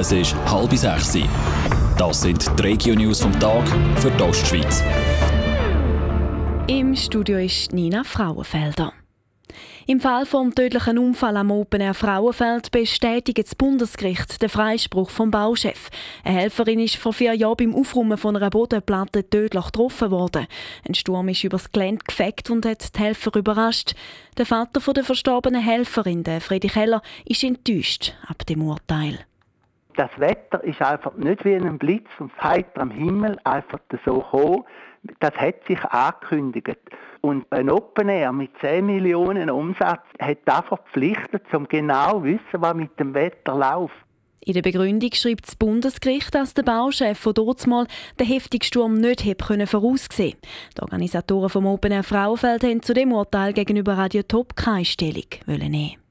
Es ist halb sechs. Das sind die Regio-News vom Tag für die Ostschweiz. Im Studio ist Nina Frauenfelder. Im Fall vom tödlichen Unfall am Open Air Frauenfeld bestätigt das Bundesgericht den Freispruch vom Bauchef. Eine Helferin ist vor vier Jahren beim Aufräumen von einer Bodenplatte tödlich getroffen worden. Ein Sturm ist übers Gelände gefegt und hat die Helfer überrascht. Der Vater der verstorbenen Helferin, der Friedrich Heller, ist enttäuscht ab dem Urteil. Das Wetter ist einfach nicht wie ein Blitz und heiter am Himmel einfach so gekommen. Das hat sich angekündigt. Und ein Open Air mit 10 Millionen Umsatz hat da verpflichtet, um genau zu wissen, was mit dem Wetter läuft. In der Begründung schreibt das Bundesgericht, dass der Bauchef von dort mal den heftigen Sturm nicht können voraussehen Die Organisatoren vom Open Air Frauenfeld haben zu dem Urteil gegenüber Radio Top keine Stellung nehmen.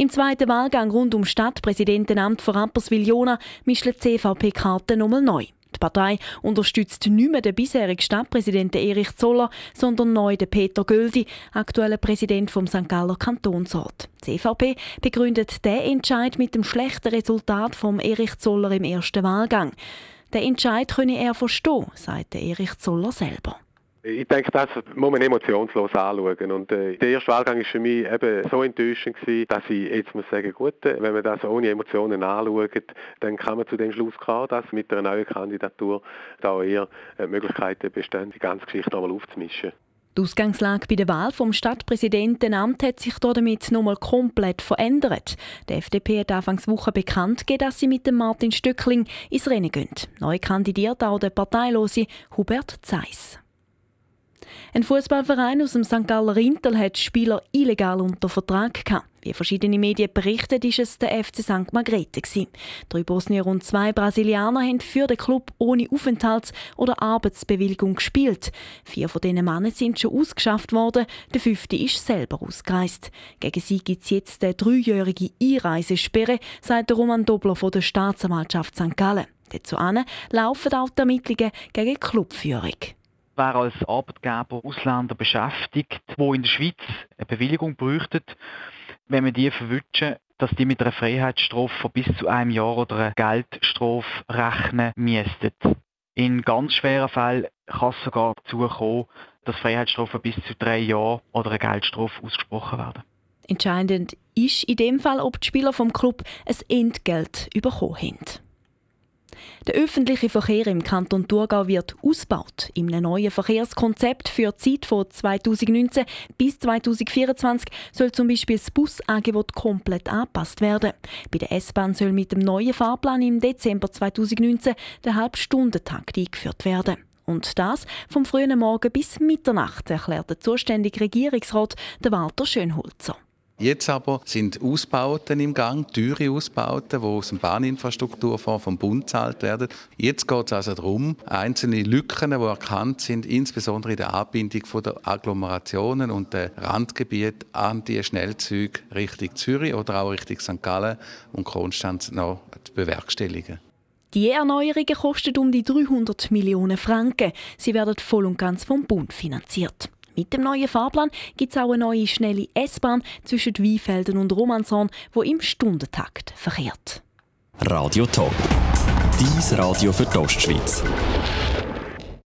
Im zweiten Wahlgang rund um Stadtpräsidentenamt von Rapperswil-Jona mischt die CVP-Karte nochmal neu. Die Partei unterstützt nicht mehr den bisherigen Stadtpräsidenten Erich Zoller, sondern neu den Peter Göldi, aktueller Präsident vom St. Galler Kantonsrat. Die CVP begründet den Entscheid mit dem schlechten Resultat von Erich Zoller im ersten Wahlgang. Den Entscheid könne er verstehen, sagte Erich Zoller selber. Ich denke, das muss man emotionslos anschauen. Und äh, der erste Wahlgang war für mich eben so enttäuschend gewesen, dass ich jetzt muss sagen, gut, äh, wenn man das ohne Emotionen anschaut, dann kann man zu dem Schluss kommen, dass mit einer neuen Kandidatur da eher äh, Möglichkeiten bestehen, die ganze Geschichte nochmal aufzumischen. Die Ausgangslage bei der Wahl vom Stadtpräsidentenamt hat sich damit nochmal komplett verändert. Die FDP hat anfangs Woche bekannt gegeben, dass sie mit dem Martin Stöckling ins Rennen gehen. Neu kandidiert auch der parteilose Hubert Zeiss. Ein Fußballverein aus dem St. Galler Rintel hat Spieler illegal unter Vertrag gehabt. Wie verschiedene Medien berichten, ist es der FC St. Margrethe. Drei Bosnier und zwei Brasilianer haben für den Club ohne Aufenthalts- oder Arbeitsbewilligung gespielt. Vier von diesen Männern sind schon ausgeschafft worden, der fünfte ist selber ausgereist. Gegen sie gibt es jetzt eine dreijährige Einreisesperre, sagt Roman Dobler von der Staatsanwaltschaft St. Gallen. Dazu laufen auch die Ermittlungen gegen Clubführung wer als Arbeitgeber Ausländer beschäftigt, wo in der Schweiz eine Bewilligung bräuchten, wenn wir die verwünschen, dass die mit einer Freiheitsstrafe von bis zu einem Jahr oder einer Geldstrafe rechnen müssten. In ganz schweren Fällen kann es sogar dazu kommen, dass Freiheitsstrafen bis zu drei Jahren oder eine Geldstrafe ausgesprochen werden. Entscheidend ist in dem Fall, ob die Spieler vom Club ein Entgelt bekommen haben. Der öffentliche Verkehr im Kanton Thurgau wird ausgebaut. Einem neuen Verkehrskonzept für die Zeit von 2019 bis 2024 soll zum Beispiel das Busangebot komplett angepasst werden. Bei der S-Bahn soll mit dem neuen Fahrplan im Dezember 2019 der Halbstundentakt eingeführt werden. Und das vom frühen Morgen bis Mitternacht, erklärt der zuständige Regierungsrat Walter Schönholzer. Jetzt aber sind Ausbauten im Gang, teure Ausbauten, die aus dem Bahninfrastrukturfonds vom Bund gezahlt werden. Jetzt geht es also darum, einzelne Lücken, die erkannt sind, insbesondere in der Anbindung der Agglomerationen und der Randgebiete an die Schnellzüge Richtung Zürich oder auch Richtung St. Gallen und Konstanz noch zu bewerkstelligen. Die Erneuerungen kosten um die 300 Millionen Franken. Sie werden voll und ganz vom Bund finanziert. Mit dem neuen Fahrplan gibt es auch eine neue schnelle S-Bahn zwischen Weinfelden und Romanshorn, wo im Stundentakt verkehrt. Radio Top. Dies Radio für die Ostschweiz.